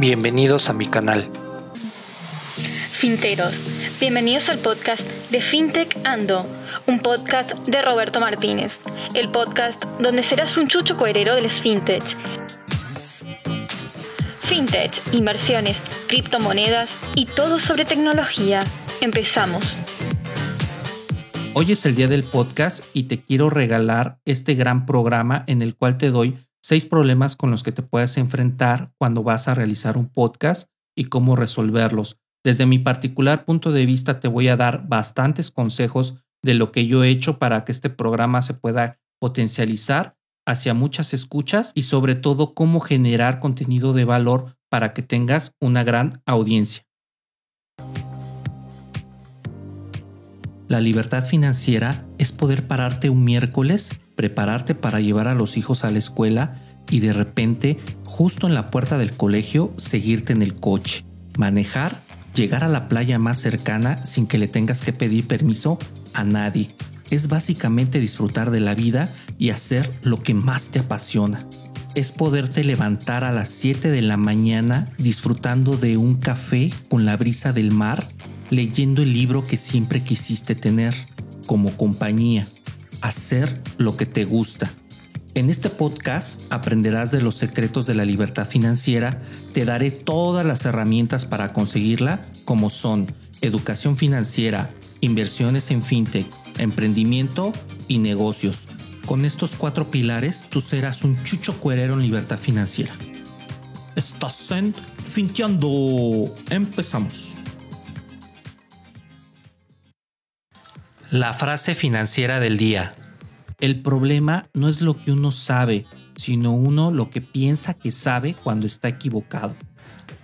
Bienvenidos a mi canal. Finteros, bienvenidos al podcast de FinTech Ando, un podcast de Roberto Martínez, el podcast donde serás un chucho coherero del FinTech. FinTech, inversiones, criptomonedas y todo sobre tecnología. Empezamos. Hoy es el día del podcast y te quiero regalar este gran programa en el cual te doy seis problemas con los que te puedes enfrentar cuando vas a realizar un podcast y cómo resolverlos. Desde mi particular punto de vista te voy a dar bastantes consejos de lo que yo he hecho para que este programa se pueda potencializar hacia muchas escuchas y sobre todo cómo generar contenido de valor para que tengas una gran audiencia. La libertad financiera es poder pararte un miércoles, prepararte para llevar a los hijos a la escuela y de repente, justo en la puerta del colegio, seguirte en el coche, manejar, llegar a la playa más cercana sin que le tengas que pedir permiso a nadie. Es básicamente disfrutar de la vida y hacer lo que más te apasiona. Es poderte levantar a las 7 de la mañana disfrutando de un café con la brisa del mar leyendo el libro que siempre quisiste tener como compañía, hacer lo que te gusta. En este podcast aprenderás de los secretos de la libertad financiera, te daré todas las herramientas para conseguirla, como son educación financiera, inversiones en fintech, emprendimiento y negocios. Con estos cuatro pilares tú serás un chucho cuerero en libertad financiera. Estás en Finteando. Empezamos. La frase financiera del día. El problema no es lo que uno sabe, sino uno lo que piensa que sabe cuando está equivocado.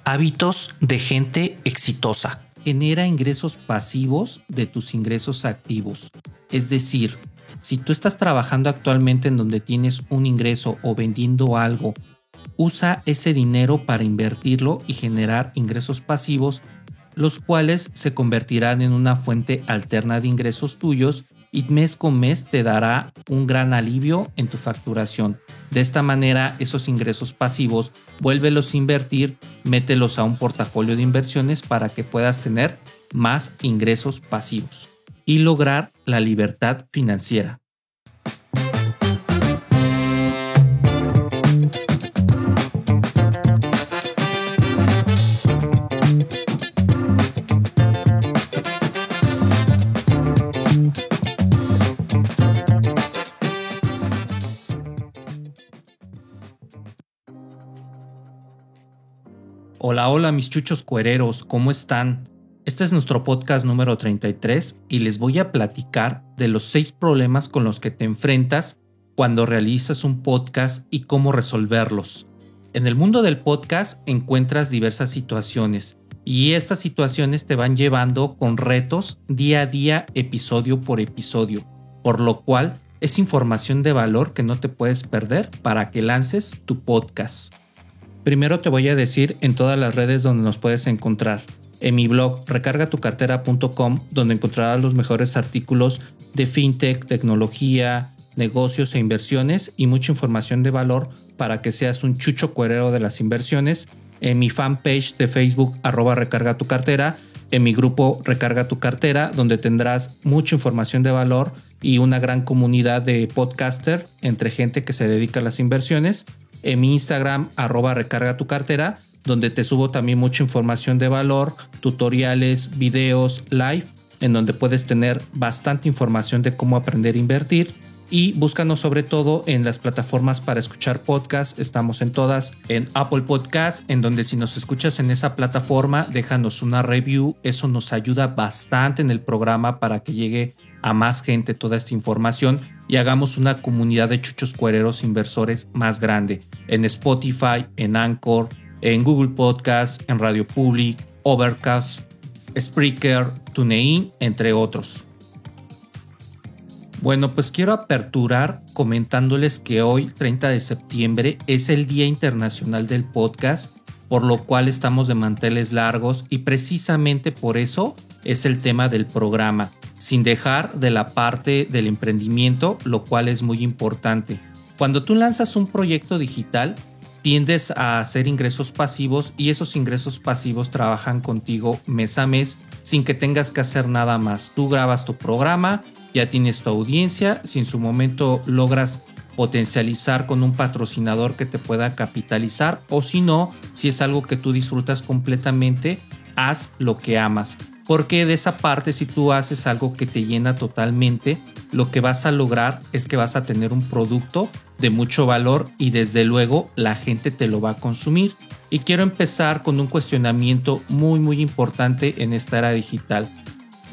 Hábitos de gente exitosa. Genera ingresos pasivos de tus ingresos activos. Es decir, si tú estás trabajando actualmente en donde tienes un ingreso o vendiendo algo, usa ese dinero para invertirlo y generar ingresos pasivos los cuales se convertirán en una fuente alterna de ingresos tuyos y mes con mes te dará un gran alivio en tu facturación. De esta manera, esos ingresos pasivos, vuélvelos a invertir, mételos a un portafolio de inversiones para que puedas tener más ingresos pasivos y lograr la libertad financiera. Hola, hola mis chuchos cuereros, ¿cómo están? Este es nuestro podcast número 33 y les voy a platicar de los seis problemas con los que te enfrentas cuando realizas un podcast y cómo resolverlos. En el mundo del podcast encuentras diversas situaciones y estas situaciones te van llevando con retos día a día, episodio por episodio, por lo cual es información de valor que no te puedes perder para que lances tu podcast. Primero te voy a decir en todas las redes donde nos puedes encontrar. En mi blog recargatucartera.com donde encontrarás los mejores artículos de fintech, tecnología, negocios e inversiones y mucha información de valor para que seas un chucho cuerero de las inversiones. En mi fanpage de Facebook arroba recarga tu cartera. En mi grupo Recarga tu cartera donde tendrás mucha información de valor y una gran comunidad de podcaster entre gente que se dedica a las inversiones en mi Instagram, arroba recarga tu cartera, donde te subo también mucha información de valor, tutoriales, videos, live, en donde puedes tener bastante información de cómo aprender a invertir. Y búscanos sobre todo en las plataformas para escuchar podcasts. Estamos en todas, en Apple Podcast, en donde si nos escuchas en esa plataforma, déjanos una review. Eso nos ayuda bastante en el programa para que llegue a más gente toda esta información y hagamos una comunidad de chuchos cuereros inversores más grande en Spotify, en Anchor, en Google Podcast, en Radio Public, Overcast, Spreaker, TuneIn, entre otros. Bueno, pues quiero aperturar comentándoles que hoy, 30 de septiembre, es el Día Internacional del Podcast, por lo cual estamos de manteles largos y precisamente por eso es el tema del programa sin dejar de la parte del emprendimiento, lo cual es muy importante. Cuando tú lanzas un proyecto digital, tiendes a hacer ingresos pasivos y esos ingresos pasivos trabajan contigo mes a mes sin que tengas que hacer nada más. Tú grabas tu programa, ya tienes tu audiencia, si en su momento logras potencializar con un patrocinador que te pueda capitalizar o si no, si es algo que tú disfrutas completamente, haz lo que amas. Porque de esa parte, si tú haces algo que te llena totalmente, lo que vas a lograr es que vas a tener un producto de mucho valor y desde luego la gente te lo va a consumir. Y quiero empezar con un cuestionamiento muy muy importante en esta era digital.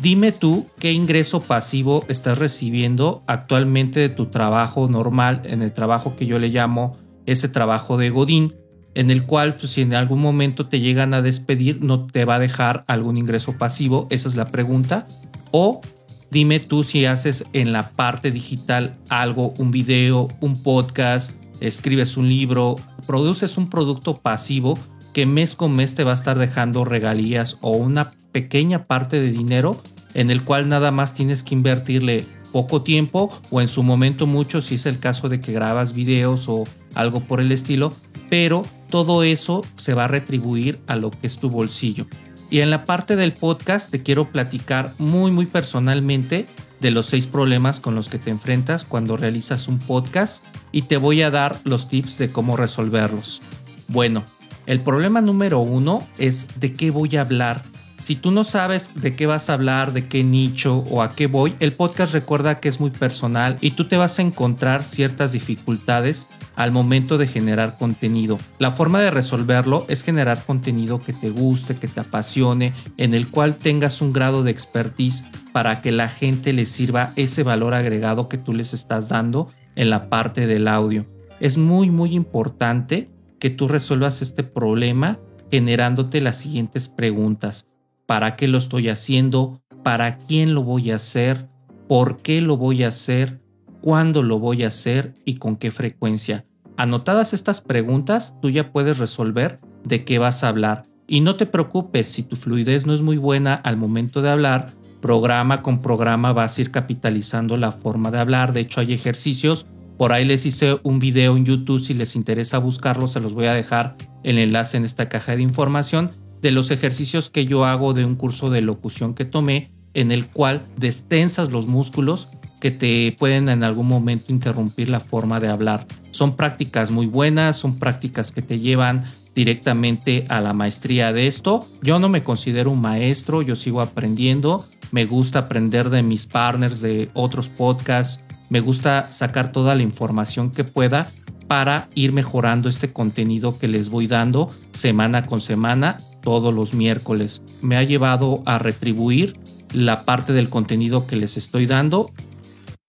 Dime tú qué ingreso pasivo estás recibiendo actualmente de tu trabajo normal, en el trabajo que yo le llamo ese trabajo de Godín, en el cual pues, si en algún momento te llegan a despedir no te va a dejar algún ingreso pasivo, esa es la pregunta. O Dime tú si haces en la parte digital algo, un video, un podcast, escribes un libro, produces un producto pasivo que mes con mes te va a estar dejando regalías o una pequeña parte de dinero en el cual nada más tienes que invertirle poco tiempo o en su momento mucho si es el caso de que grabas videos o algo por el estilo, pero todo eso se va a retribuir a lo que es tu bolsillo. Y en la parte del podcast te quiero platicar muy muy personalmente de los seis problemas con los que te enfrentas cuando realizas un podcast y te voy a dar los tips de cómo resolverlos. Bueno, el problema número uno es de qué voy a hablar si tú no sabes de qué vas a hablar, de qué nicho o a qué voy, el podcast recuerda que es muy personal y tú te vas a encontrar ciertas dificultades al momento de generar contenido. La forma de resolverlo es generar contenido que te guste, que te apasione, en el cual tengas un grado de expertise para que la gente le sirva ese valor agregado que tú les estás dando en la parte del audio. Es muy muy importante que tú resuelvas este problema generándote las siguientes preguntas para qué lo estoy haciendo, para quién lo voy a hacer, por qué lo voy a hacer, cuándo lo voy a hacer y con qué frecuencia. Anotadas estas preguntas, tú ya puedes resolver de qué vas a hablar. Y no te preocupes si tu fluidez no es muy buena al momento de hablar, programa con programa vas a ir capitalizando la forma de hablar. De hecho, hay ejercicios. Por ahí les hice un video en YouTube. Si les interesa buscarlo, se los voy a dejar el enlace en esta caja de información de los ejercicios que yo hago de un curso de locución que tomé, en el cual destensas los músculos que te pueden en algún momento interrumpir la forma de hablar. Son prácticas muy buenas, son prácticas que te llevan directamente a la maestría de esto. Yo no me considero un maestro, yo sigo aprendiendo, me gusta aprender de mis partners, de otros podcasts, me gusta sacar toda la información que pueda para ir mejorando este contenido que les voy dando semana con semana todos los miércoles. Me ha llevado a retribuir la parte del contenido que les estoy dando.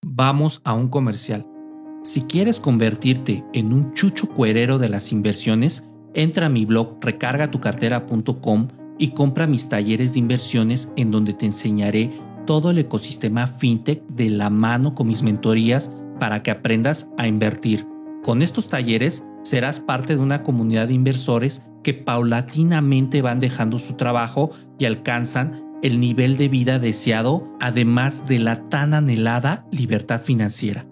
Vamos a un comercial. Si quieres convertirte en un chucho cuerero de las inversiones, entra a mi blog recargatucartera.com y compra mis talleres de inversiones en donde te enseñaré todo el ecosistema fintech de la mano con mis mentorías para que aprendas a invertir. Con estos talleres serás parte de una comunidad de inversores que paulatinamente van dejando su trabajo y alcanzan el nivel de vida deseado, además de la tan anhelada libertad financiera.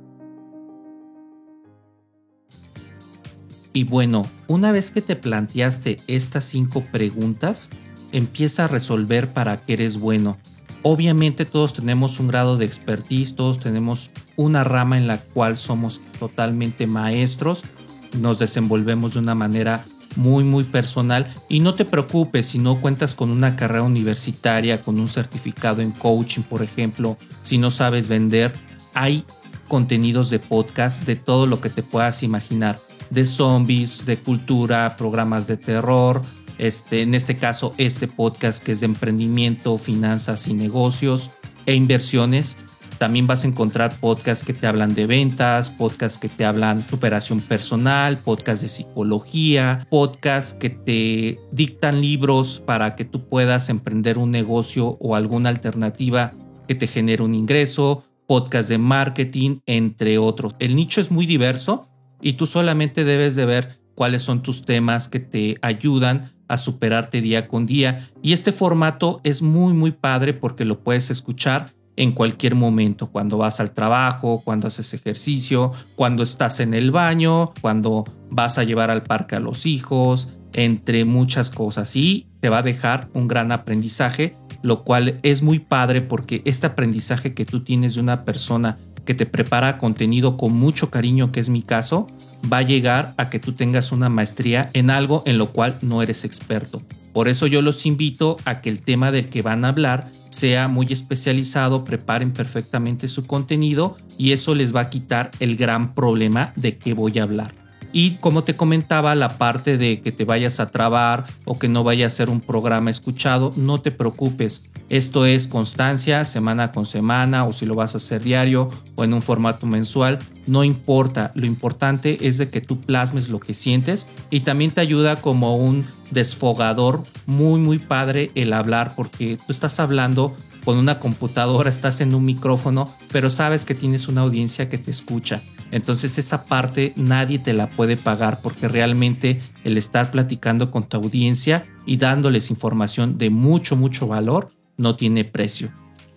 Y bueno, una vez que te planteaste estas cinco preguntas, empieza a resolver para qué eres bueno. Obviamente todos tenemos un grado de expertise, todos tenemos una rama en la cual somos totalmente maestros, nos desenvolvemos de una manera muy muy personal. Y no te preocupes si no cuentas con una carrera universitaria, con un certificado en coaching, por ejemplo, si no sabes vender, hay contenidos de podcast de todo lo que te puedas imaginar, de zombies, de cultura, programas de terror, este, en este caso este podcast que es de emprendimiento, finanzas y negocios e inversiones también vas a encontrar podcasts que te hablan de ventas, podcasts que te hablan superación personal, podcasts de psicología, podcasts que te dictan libros para que tú puedas emprender un negocio o alguna alternativa que te genere un ingreso, podcasts de marketing, entre otros. El nicho es muy diverso y tú solamente debes de ver cuáles son tus temas que te ayudan a superarte día con día. Y este formato es muy muy padre porque lo puedes escuchar en cualquier momento, cuando vas al trabajo, cuando haces ejercicio, cuando estás en el baño, cuando vas a llevar al parque a los hijos, entre muchas cosas. Y te va a dejar un gran aprendizaje, lo cual es muy padre porque este aprendizaje que tú tienes de una persona que te prepara contenido con mucho cariño, que es mi caso, va a llegar a que tú tengas una maestría en algo en lo cual no eres experto. Por eso yo los invito a que el tema del que van a hablar sea muy especializado, preparen perfectamente su contenido y eso les va a quitar el gran problema de qué voy a hablar. Y como te comentaba, la parte de que te vayas a trabar o que no vaya a ser un programa escuchado, no te preocupes. Esto es constancia, semana con semana, o si lo vas a hacer diario o en un formato mensual, no importa. Lo importante es de que tú plasmes lo que sientes y también te ayuda como un desfogador muy, muy padre el hablar porque tú estás hablando con una computadora, estás en un micrófono, pero sabes que tienes una audiencia que te escucha. Entonces esa parte nadie te la puede pagar porque realmente el estar platicando con tu audiencia y dándoles información de mucho, mucho valor no tiene precio.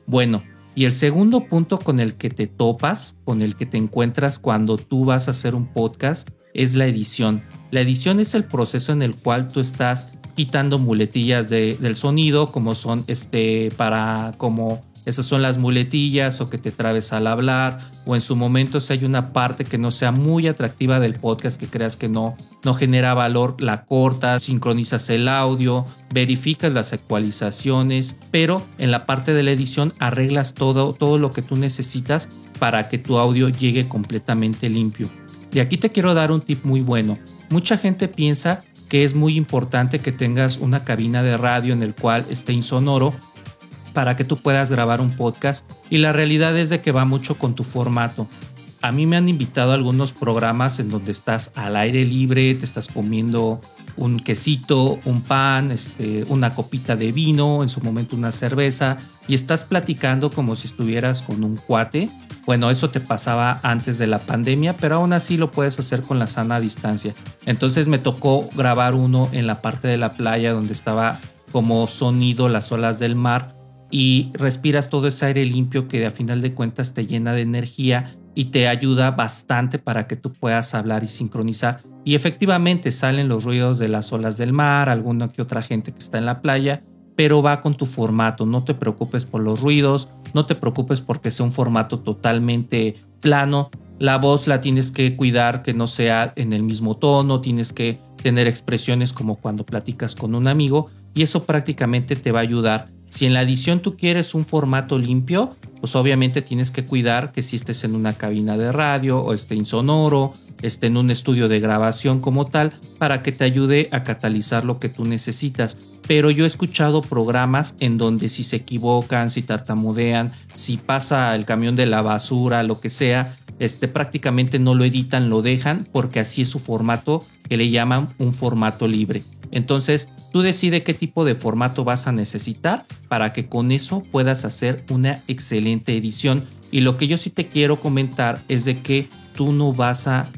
Bueno, y el segundo punto con el que te topas, con el que te encuentras cuando tú vas a hacer un podcast, es la edición. La edición es el proceso en el cual tú estás quitando muletillas del sonido, como son este, para como esas son las muletillas o que te trabes al hablar o en su momento si hay una parte que no sea muy atractiva del podcast que creas que no, no genera valor, la cortas, sincronizas el audio, verificas las actualizaciones, pero en la parte de la edición arreglas todo, todo lo que tú necesitas para que tu audio llegue completamente limpio. Y aquí te quiero dar un tip muy bueno. Mucha gente piensa que es muy importante que tengas una cabina de radio en el cual esté insonoro para que tú puedas grabar un podcast y la realidad es de que va mucho con tu formato. A mí me han invitado a algunos programas en donde estás al aire libre, te estás comiendo un quesito, un pan, este, una copita de vino, en su momento una cerveza, y estás platicando como si estuvieras con un cuate. Bueno, eso te pasaba antes de la pandemia, pero aún así lo puedes hacer con la sana distancia. Entonces me tocó grabar uno en la parte de la playa donde estaba como sonido las olas del mar y respiras todo ese aire limpio que a final de cuentas te llena de energía y te ayuda bastante para que tú puedas hablar y sincronizar. Y efectivamente salen los ruidos de las olas del mar, alguna que otra gente que está en la playa, pero va con tu formato, no te preocupes por los ruidos, no te preocupes porque sea un formato totalmente plano. La voz la tienes que cuidar que no sea en el mismo tono, tienes que tener expresiones como cuando platicas con un amigo y eso prácticamente te va a ayudar si en la edición tú quieres un formato limpio, pues obviamente tienes que cuidar que si estés en una cabina de radio o esté insonoro, esté en un estudio de grabación como tal, para que te ayude a catalizar lo que tú necesitas. Pero yo he escuchado programas en donde si se equivocan, si tartamudean, si pasa el camión de la basura, lo que sea, este, prácticamente no lo editan, lo dejan porque así es su formato que le llaman un formato libre. Entonces, tú decides qué tipo de formato vas a necesitar para que con eso puedas hacer una excelente edición. Y lo que yo sí te quiero comentar es de que tú no vas a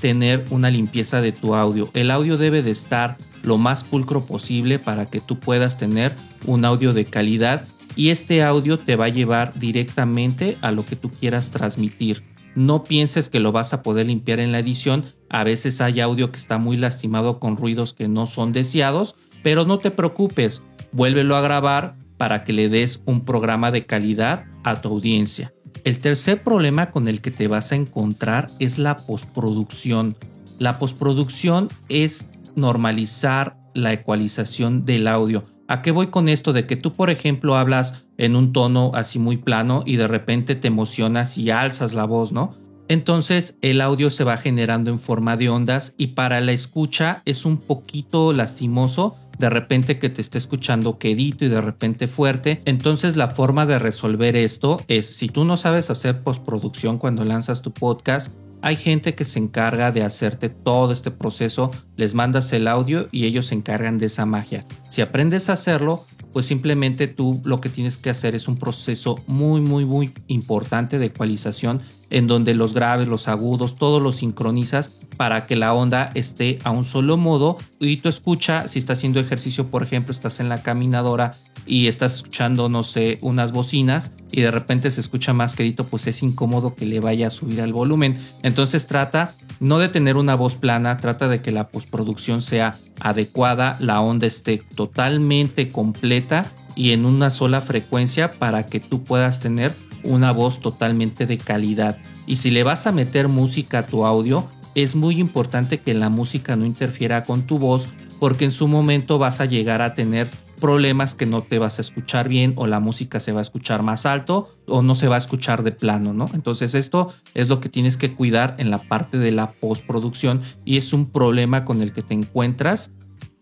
tener una limpieza de tu audio. El audio debe de estar lo más pulcro posible para que tú puedas tener un audio de calidad y este audio te va a llevar directamente a lo que tú quieras transmitir. No pienses que lo vas a poder limpiar en la edición. A veces hay audio que está muy lastimado con ruidos que no son deseados, pero no te preocupes, vuélvelo a grabar para que le des un programa de calidad a tu audiencia. El tercer problema con el que te vas a encontrar es la postproducción. La postproducción es normalizar la ecualización del audio. ¿A qué voy con esto? De que tú, por ejemplo, hablas en un tono así muy plano y de repente te emocionas y alzas la voz, ¿no? Entonces el audio se va generando en forma de ondas y para la escucha es un poquito lastimoso de repente que te esté escuchando quedito y de repente fuerte. Entonces la forma de resolver esto es si tú no sabes hacer postproducción cuando lanzas tu podcast, hay gente que se encarga de hacerte todo este proceso, les mandas el audio y ellos se encargan de esa magia. Si aprendes a hacerlo, pues simplemente tú lo que tienes que hacer es un proceso muy, muy, muy importante de ecualización en donde los graves, los agudos, todo lo sincronizas para que la onda esté a un solo modo y tu escucha, si estás haciendo ejercicio, por ejemplo, estás en la caminadora, y estás escuchando, no sé, unas bocinas y de repente se escucha más quedito, pues es incómodo que le vaya a subir al volumen. Entonces trata no de tener una voz plana, trata de que la postproducción sea adecuada, la onda esté totalmente completa y en una sola frecuencia para que tú puedas tener una voz totalmente de calidad. Y si le vas a meter música a tu audio, es muy importante que la música no interfiera con tu voz porque en su momento vas a llegar a tener problemas que no te vas a escuchar bien o la música se va a escuchar más alto o no se va a escuchar de plano, ¿no? Entonces esto es lo que tienes que cuidar en la parte de la postproducción y es un problema con el que te encuentras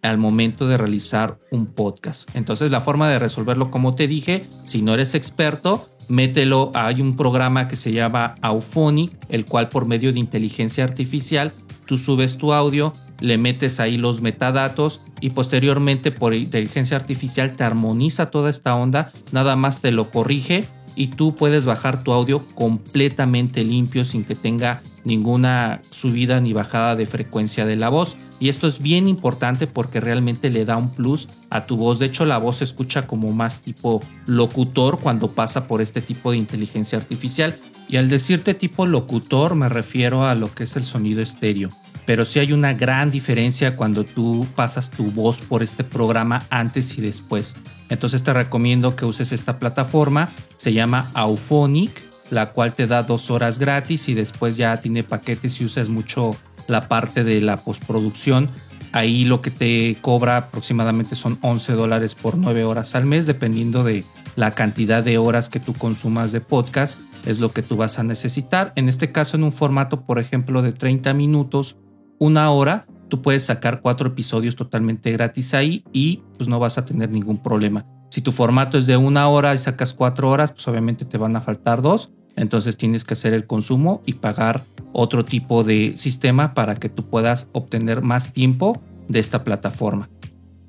al momento de realizar un podcast. Entonces la forma de resolverlo, como te dije, si no eres experto, mételo, hay un programa que se llama Auphonic, el cual por medio de inteligencia artificial tú subes tu audio, le metes ahí los metadatos y posteriormente por inteligencia artificial te armoniza toda esta onda, nada más te lo corrige y tú puedes bajar tu audio completamente limpio sin que tenga ninguna subida ni bajada de frecuencia de la voz. Y esto es bien importante porque realmente le da un plus a tu voz. De hecho, la voz se escucha como más tipo locutor cuando pasa por este tipo de inteligencia artificial. Y al decirte tipo locutor me refiero a lo que es el sonido estéreo pero sí hay una gran diferencia cuando tú pasas tu voz por este programa antes y después. Entonces te recomiendo que uses esta plataforma, se llama Auphonic, la cual te da dos horas gratis y después ya tiene paquetes si usas mucho la parte de la postproducción. Ahí lo que te cobra aproximadamente son 11 dólares por 9 horas al mes, dependiendo de la cantidad de horas que tú consumas de podcast, es lo que tú vas a necesitar. En este caso, en un formato, por ejemplo, de 30 minutos, una hora, tú puedes sacar cuatro episodios totalmente gratis ahí y pues no vas a tener ningún problema. Si tu formato es de una hora y sacas cuatro horas, pues obviamente te van a faltar dos. Entonces tienes que hacer el consumo y pagar otro tipo de sistema para que tú puedas obtener más tiempo de esta plataforma.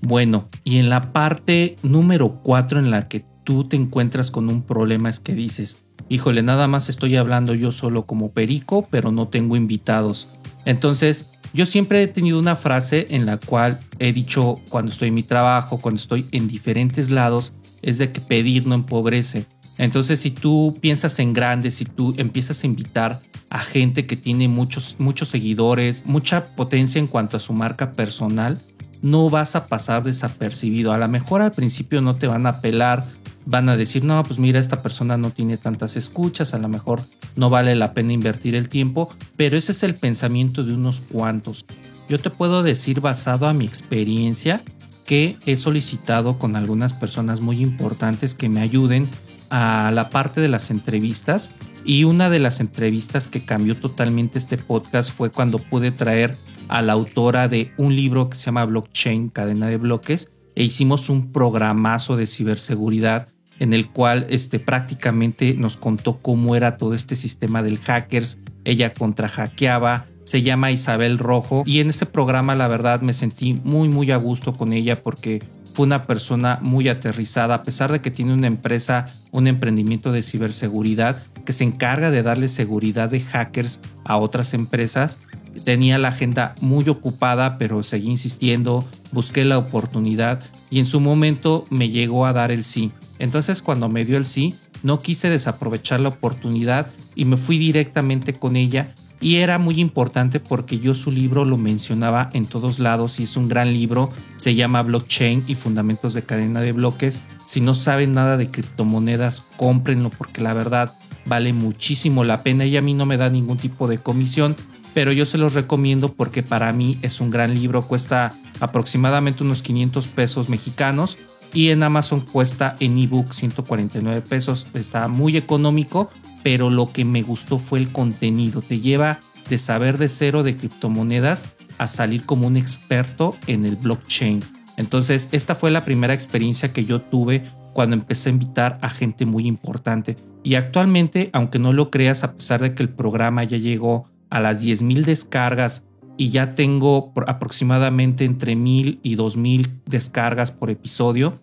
Bueno, y en la parte número cuatro en la que tú te encuentras con un problema es que dices, híjole, nada más estoy hablando yo solo como perico, pero no tengo invitados. Entonces, yo siempre he tenido una frase en la cual he dicho cuando estoy en mi trabajo, cuando estoy en diferentes lados, es de que pedir no empobrece. Entonces, si tú piensas en grande, si tú empiezas a invitar a gente que tiene muchos, muchos seguidores, mucha potencia en cuanto a su marca personal, no vas a pasar desapercibido. A lo mejor al principio no te van a pelar, van a decir, no, pues mira, esta persona no tiene tantas escuchas, a lo mejor no vale la pena invertir el tiempo, pero ese es el pensamiento de unos cuantos. Yo te puedo decir basado a mi experiencia que he solicitado con algunas personas muy importantes que me ayuden a la parte de las entrevistas y una de las entrevistas que cambió totalmente este podcast fue cuando pude traer a la autora de un libro que se llama Blockchain, cadena de bloques, e hicimos un programazo de ciberseguridad en el cual este, prácticamente nos contó cómo era todo este sistema del hackers. Ella contrahackeaba, se llama Isabel Rojo y en este programa la verdad me sentí muy muy a gusto con ella porque fue una persona muy aterrizada a pesar de que tiene una empresa, un emprendimiento de ciberseguridad que se encarga de darle seguridad de hackers a otras empresas. Tenía la agenda muy ocupada, pero seguí insistiendo, busqué la oportunidad y en su momento me llegó a dar el sí. Entonces cuando me dio el sí, no quise desaprovechar la oportunidad y me fui directamente con ella. Y era muy importante porque yo su libro lo mencionaba en todos lados y es un gran libro, se llama Blockchain y Fundamentos de Cadena de Bloques. Si no saben nada de criptomonedas, cómprenlo porque la verdad vale muchísimo la pena y a mí no me da ningún tipo de comisión, pero yo se los recomiendo porque para mí es un gran libro, cuesta aproximadamente unos 500 pesos mexicanos y en Amazon cuesta en ebook 149 pesos. Está muy económico, pero lo que me gustó fue el contenido. Te lleva de saber de cero de criptomonedas a salir como un experto en el blockchain. Entonces, esta fue la primera experiencia que yo tuve cuando empecé a invitar a gente muy importante. Y actualmente, aunque no lo creas, a pesar de que el programa ya llegó a las 10.000 descargas y ya tengo aproximadamente entre mil y dos mil descargas por episodio,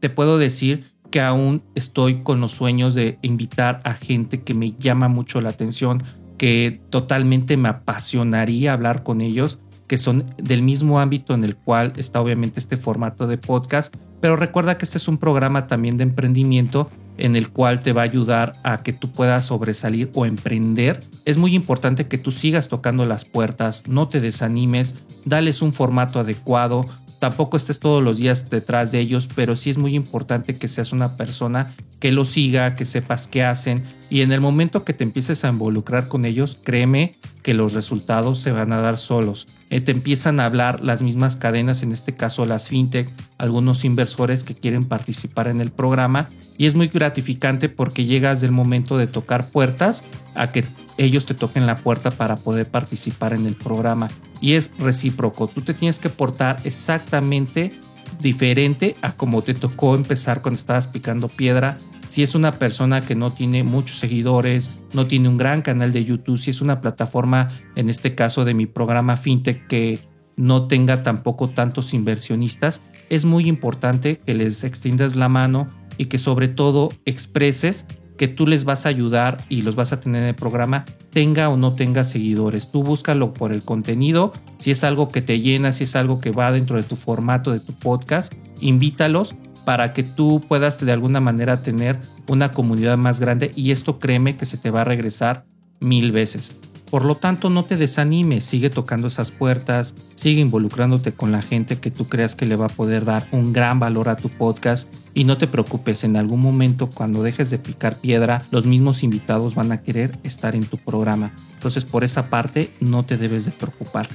te puedo decir que aún estoy con los sueños de invitar a gente que me llama mucho la atención, que totalmente me apasionaría hablar con ellos que son del mismo ámbito en el cual está obviamente este formato de podcast, pero recuerda que este es un programa también de emprendimiento en el cual te va a ayudar a que tú puedas sobresalir o emprender. Es muy importante que tú sigas tocando las puertas, no te desanimes, dales un formato adecuado, tampoco estés todos los días detrás de ellos, pero sí es muy importante que seas una persona que lo siga, que sepas qué hacen y en el momento que te empieces a involucrar con ellos, créeme que los resultados se van a dar solos. Eh, te empiezan a hablar las mismas cadenas, en este caso las fintech, algunos inversores que quieren participar en el programa y es muy gratificante porque llegas del momento de tocar puertas a que ellos te toquen la puerta para poder participar en el programa y es recíproco. Tú te tienes que portar exactamente diferente a como te tocó empezar cuando estabas picando piedra. Si es una persona que no tiene muchos seguidores, no tiene un gran canal de YouTube, si es una plataforma, en este caso de mi programa FinTech, que no tenga tampoco tantos inversionistas, es muy importante que les extiendas la mano y que sobre todo expreses que tú les vas a ayudar y los vas a tener en el programa, tenga o no tenga seguidores. Tú búscalo por el contenido, si es algo que te llena, si es algo que va dentro de tu formato de tu podcast, invítalos para que tú puedas de alguna manera tener una comunidad más grande y esto créeme que se te va a regresar mil veces. Por lo tanto, no te desanimes, sigue tocando esas puertas, sigue involucrándote con la gente que tú creas que le va a poder dar un gran valor a tu podcast y no te preocupes, en algún momento cuando dejes de picar piedra, los mismos invitados van a querer estar en tu programa. Entonces, por esa parte, no te debes de preocupar.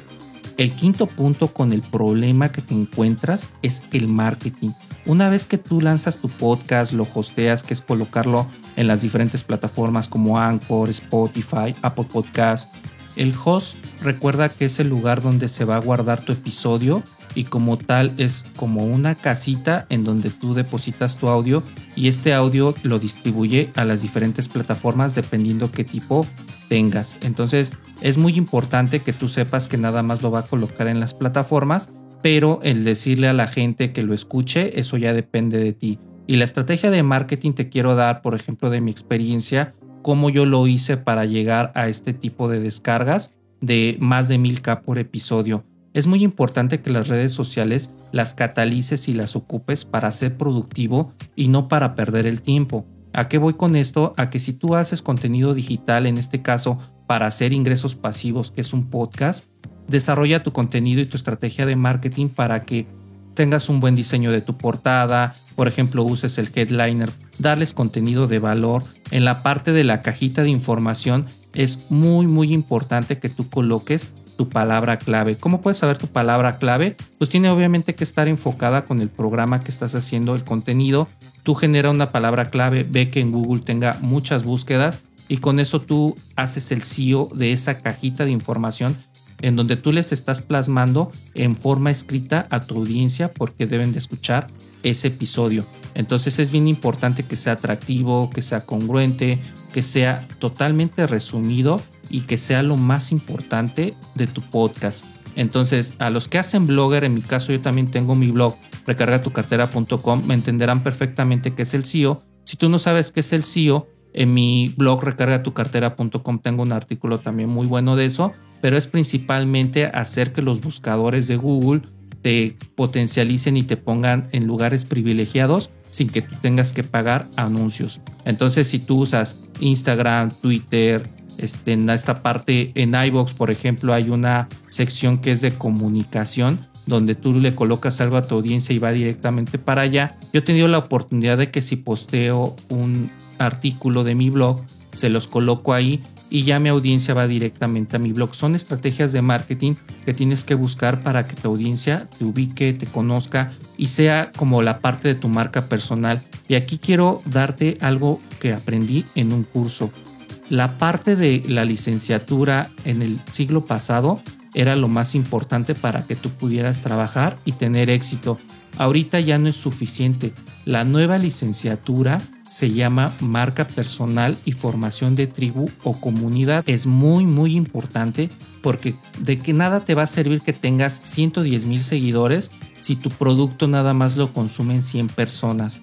El quinto punto con el problema que te encuentras es el marketing. Una vez que tú lanzas tu podcast, lo hosteas, que es colocarlo en las diferentes plataformas como Anchor, Spotify, Apple Podcast, el host recuerda que es el lugar donde se va a guardar tu episodio y como tal es como una casita en donde tú depositas tu audio y este audio lo distribuye a las diferentes plataformas dependiendo qué tipo tengas. Entonces es muy importante que tú sepas que nada más lo va a colocar en las plataformas pero el decirle a la gente que lo escuche, eso ya depende de ti. Y la estrategia de marketing te quiero dar, por ejemplo, de mi experiencia, cómo yo lo hice para llegar a este tipo de descargas de más de 1000k por episodio. Es muy importante que las redes sociales las catalices y las ocupes para ser productivo y no para perder el tiempo. ¿A qué voy con esto? A que si tú haces contenido digital, en este caso para hacer ingresos pasivos, que es un podcast, desarrolla tu contenido y tu estrategia de marketing para que tengas un buen diseño de tu portada, por ejemplo, uses el headliner, darles contenido de valor. En la parte de la cajita de información es muy muy importante que tú coloques tu palabra clave. ¿Cómo puedes saber tu palabra clave? Pues tiene obviamente que estar enfocada con el programa que estás haciendo el contenido. Tú genera una palabra clave, ve que en Google tenga muchas búsquedas y con eso tú haces el SEO de esa cajita de información en donde tú les estás plasmando en forma escrita a tu audiencia porque deben de escuchar ese episodio. Entonces es bien importante que sea atractivo, que sea congruente, que sea totalmente resumido y que sea lo más importante de tu podcast. Entonces, a los que hacen blogger, en mi caso yo también tengo mi blog recargatucartera.com, me entenderán perfectamente qué es el SEO. Si tú no sabes qué es el SEO, en mi blog recargatucartera.com tengo un artículo también muy bueno de eso pero es principalmente hacer que los buscadores de Google te potencialicen y te pongan en lugares privilegiados sin que tú tengas que pagar anuncios. Entonces, si tú usas Instagram, Twitter, este, en esta parte en iBox, por ejemplo, hay una sección que es de comunicación donde tú le colocas algo a tu audiencia y va directamente para allá. Yo he tenido la oportunidad de que si posteo un artículo de mi blog, se los coloco ahí y ya mi audiencia va directamente a mi blog. Son estrategias de marketing que tienes que buscar para que tu audiencia te ubique, te conozca y sea como la parte de tu marca personal. Y aquí quiero darte algo que aprendí en un curso. La parte de la licenciatura en el siglo pasado era lo más importante para que tú pudieras trabajar y tener éxito. Ahorita ya no es suficiente. La nueva licenciatura se llama marca personal y formación de tribu o comunidad. Es muy muy importante porque de que nada te va a servir que tengas 110 mil seguidores si tu producto nada más lo consumen 100 personas.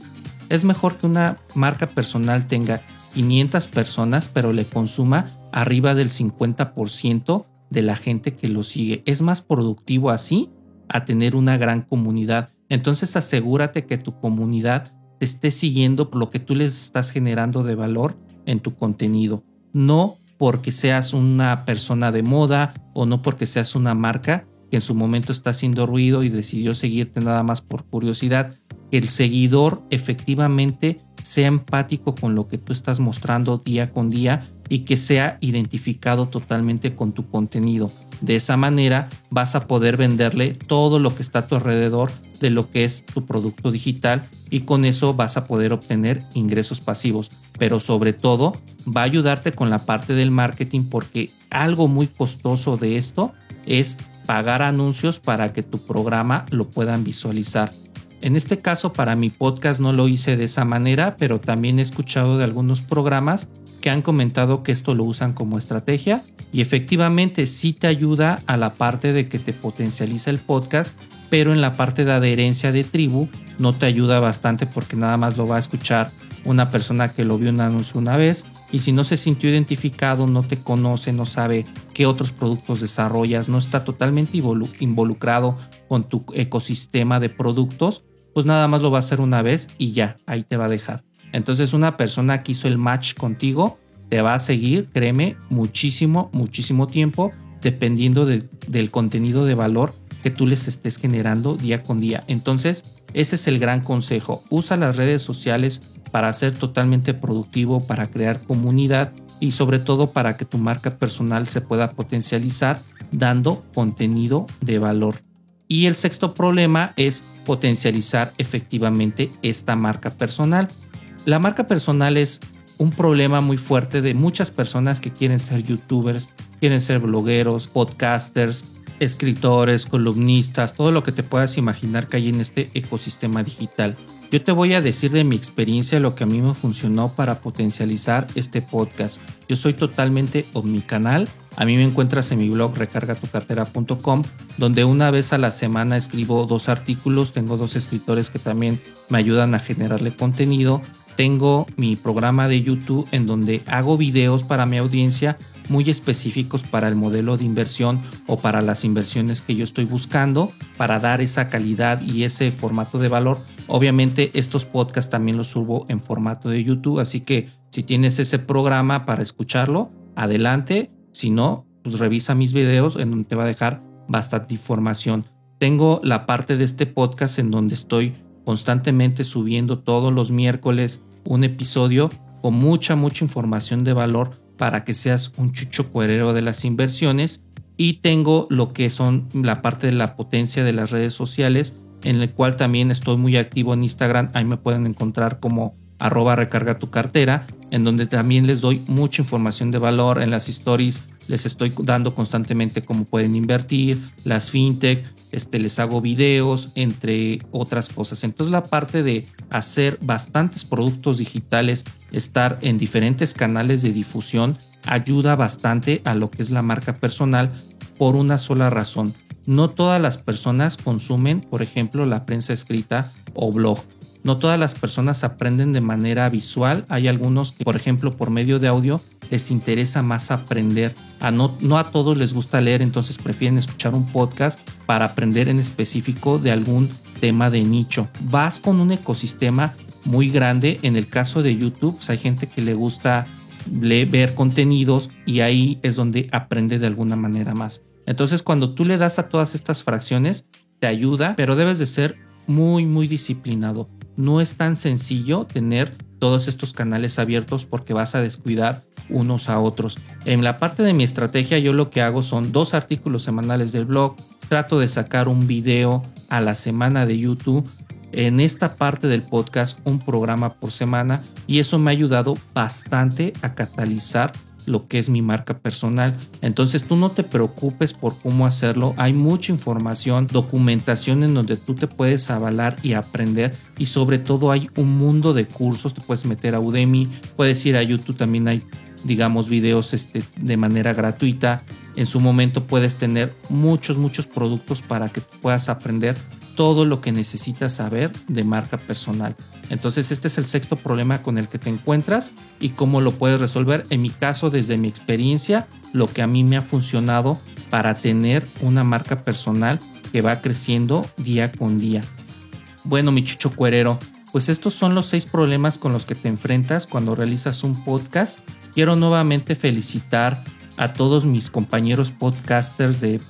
Es mejor que una marca personal tenga 500 personas pero le consuma arriba del 50% de la gente que lo sigue. Es más productivo así a tener una gran comunidad. Entonces asegúrate que tu comunidad te esté siguiendo por lo que tú les estás generando de valor en tu contenido. No porque seas una persona de moda o no porque seas una marca que en su momento está haciendo ruido y decidió seguirte nada más por curiosidad. Que el seguidor efectivamente sea empático con lo que tú estás mostrando día con día y que sea identificado totalmente con tu contenido. De esa manera vas a poder venderle todo lo que está a tu alrededor de lo que es tu producto digital y con eso vas a poder obtener ingresos pasivos. Pero sobre todo va a ayudarte con la parte del marketing porque algo muy costoso de esto es pagar anuncios para que tu programa lo puedan visualizar. En este caso para mi podcast no lo hice de esa manera, pero también he escuchado de algunos programas que han comentado que esto lo usan como estrategia y efectivamente sí te ayuda a la parte de que te potencializa el podcast, pero en la parte de adherencia de tribu no te ayuda bastante porque nada más lo va a escuchar una persona que lo vio en anuncio una vez y si no se sintió identificado, no te conoce, no sabe qué otros productos desarrollas, no está totalmente involucrado con tu ecosistema de productos, pues nada más lo va a hacer una vez y ya, ahí te va a dejar. Entonces una persona que hizo el match contigo te va a seguir, créeme, muchísimo, muchísimo tiempo, dependiendo del contenido de valor que tú les estés generando día con día. Entonces, ese es el gran consejo. Usa las redes sociales para ser totalmente productivo, para crear comunidad y sobre todo para que tu marca personal se pueda potencializar dando contenido de valor. Y el sexto problema es potencializar efectivamente esta marca personal. La marca personal es un problema muy fuerte de muchas personas que quieren ser youtubers, quieren ser blogueros, podcasters, escritores, columnistas, todo lo que te puedas imaginar que hay en este ecosistema digital. Yo te voy a decir de mi experiencia lo que a mí me funcionó para potencializar este podcast. Yo soy totalmente omnicanal. A mí me encuentras en mi blog recargatucartera.com, donde una vez a la semana escribo dos artículos. Tengo dos escritores que también me ayudan a generarle contenido. Tengo mi programa de YouTube en donde hago videos para mi audiencia muy específicos para el modelo de inversión o para las inversiones que yo estoy buscando para dar esa calidad y ese formato de valor Obviamente estos podcasts también los subo en formato de YouTube, así que si tienes ese programa para escucharlo, adelante. Si no, pues revisa mis videos en donde te va a dejar bastante información. Tengo la parte de este podcast en donde estoy constantemente subiendo todos los miércoles un episodio con mucha, mucha información de valor para que seas un chucho cuerero de las inversiones. Y tengo lo que son la parte de la potencia de las redes sociales en el cual también estoy muy activo en Instagram. Ahí me pueden encontrar como arroba recarga tu cartera, en donde también les doy mucha información de valor en las stories. Les estoy dando constantemente cómo pueden invertir, las fintech, este, les hago videos, entre otras cosas. Entonces la parte de hacer bastantes productos digitales, estar en diferentes canales de difusión, ayuda bastante a lo que es la marca personal por una sola razón no todas las personas consumen, por ejemplo, la prensa escrita o blog. No todas las personas aprenden de manera visual. Hay algunos que, por ejemplo, por medio de audio les interesa más aprender. A no, no a todos les gusta leer, entonces prefieren escuchar un podcast para aprender en específico de algún tema de nicho. Vas con un ecosistema muy grande. En el caso de YouTube, pues, hay gente que le gusta ver contenidos y ahí es donde aprende de alguna manera más. Entonces cuando tú le das a todas estas fracciones, te ayuda, pero debes de ser muy, muy disciplinado. No es tan sencillo tener todos estos canales abiertos porque vas a descuidar unos a otros. En la parte de mi estrategia yo lo que hago son dos artículos semanales del blog, trato de sacar un video a la semana de YouTube, en esta parte del podcast un programa por semana. Y eso me ha ayudado bastante a catalizar lo que es mi marca personal. Entonces tú no te preocupes por cómo hacerlo. Hay mucha información, documentación en donde tú te puedes avalar y aprender. Y sobre todo hay un mundo de cursos. Te puedes meter a Udemy, puedes ir a YouTube, también hay digamos videos este, de manera gratuita. En su momento puedes tener muchos, muchos productos para que puedas aprender todo lo que necesitas saber de marca personal. Entonces este es el sexto problema con el que te encuentras y cómo lo puedes resolver. En mi caso, desde mi experiencia, lo que a mí me ha funcionado para tener una marca personal que va creciendo día con día. Bueno, mi chucho cuerero, pues estos son los seis problemas con los que te enfrentas cuando realizas un podcast. Quiero nuevamente felicitar a todos mis compañeros podcasters de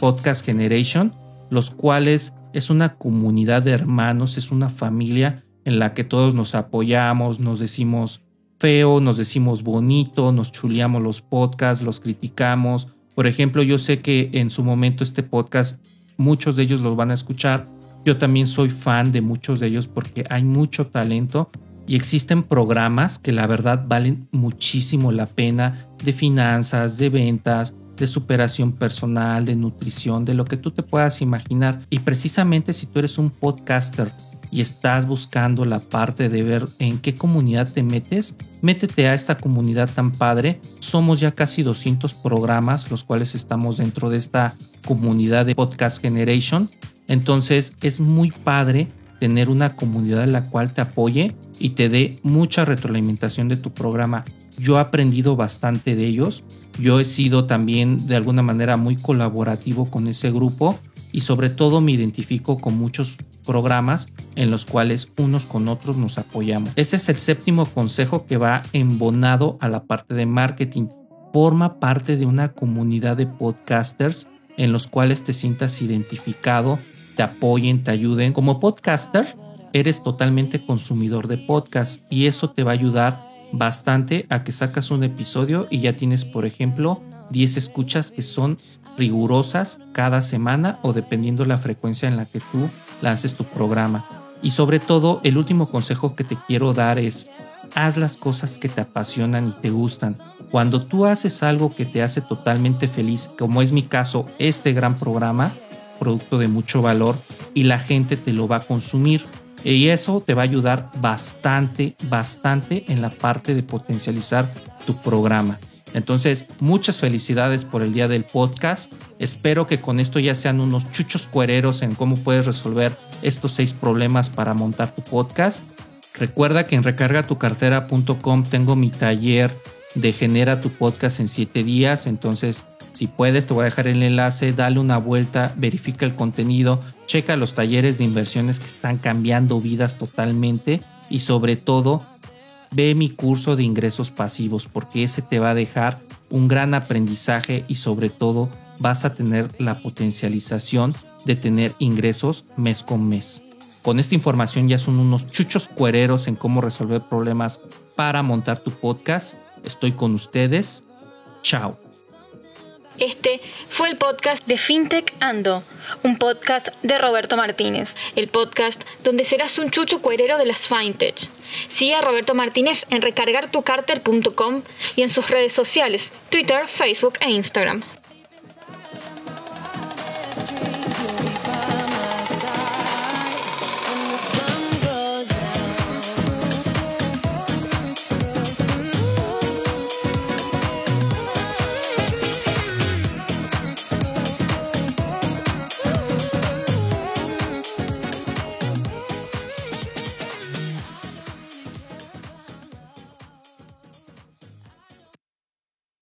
Podcast Generation, los cuales es una comunidad de hermanos, es una familia en la que todos nos apoyamos, nos decimos feo, nos decimos bonito, nos chuleamos los podcasts, los criticamos. Por ejemplo, yo sé que en su momento este podcast muchos de ellos los van a escuchar. Yo también soy fan de muchos de ellos porque hay mucho talento y existen programas que la verdad valen muchísimo la pena de finanzas, de ventas, de superación personal, de nutrición, de lo que tú te puedas imaginar. Y precisamente si tú eres un podcaster y estás buscando la parte de ver en qué comunidad te metes, métete a esta comunidad tan padre. Somos ya casi 200 programas los cuales estamos dentro de esta comunidad de Podcast Generation. Entonces es muy padre tener una comunidad en la cual te apoye y te dé mucha retroalimentación de tu programa. Yo he aprendido bastante de ellos. Yo he sido también de alguna manera muy colaborativo con ese grupo y sobre todo me identifico con muchos programas en los cuales unos con otros nos apoyamos. Este es el séptimo consejo que va embonado a la parte de marketing. Forma parte de una comunidad de podcasters en los cuales te sientas identificado, te apoyen, te ayuden. Como podcaster, eres totalmente consumidor de podcast y eso te va a ayudar bastante a que sacas un episodio y ya tienes, por ejemplo, 10 escuchas que son rigurosas cada semana o dependiendo la frecuencia en la que tú lances tu programa. Y sobre todo, el último consejo que te quiero dar es, haz las cosas que te apasionan y te gustan. Cuando tú haces algo que te hace totalmente feliz, como es mi caso, este gran programa, producto de mucho valor, y la gente te lo va a consumir. Y eso te va a ayudar bastante, bastante en la parte de potencializar tu programa. Entonces, muchas felicidades por el día del podcast. Espero que con esto ya sean unos chuchos cuereros en cómo puedes resolver estos seis problemas para montar tu podcast. Recuerda que en recargatucartera.com tengo mi taller de genera tu podcast en siete días. Entonces, si puedes, te voy a dejar el enlace, dale una vuelta, verifica el contenido, checa los talleres de inversiones que están cambiando vidas totalmente y sobre todo ve mi curso de ingresos pasivos porque ese te va a dejar un gran aprendizaje y sobre todo vas a tener la potencialización de tener ingresos mes con mes. Con esta información ya son unos chuchos cuereros en cómo resolver problemas para montar tu podcast. Estoy con ustedes. Chao. Este fue el podcast de FinTech Ando, un podcast de Roberto Martínez, el podcast donde serás un chucho cuerero de las FinTech. Sigue a Roberto Martínez en recargartucarter.com y en sus redes sociales, Twitter, Facebook e Instagram.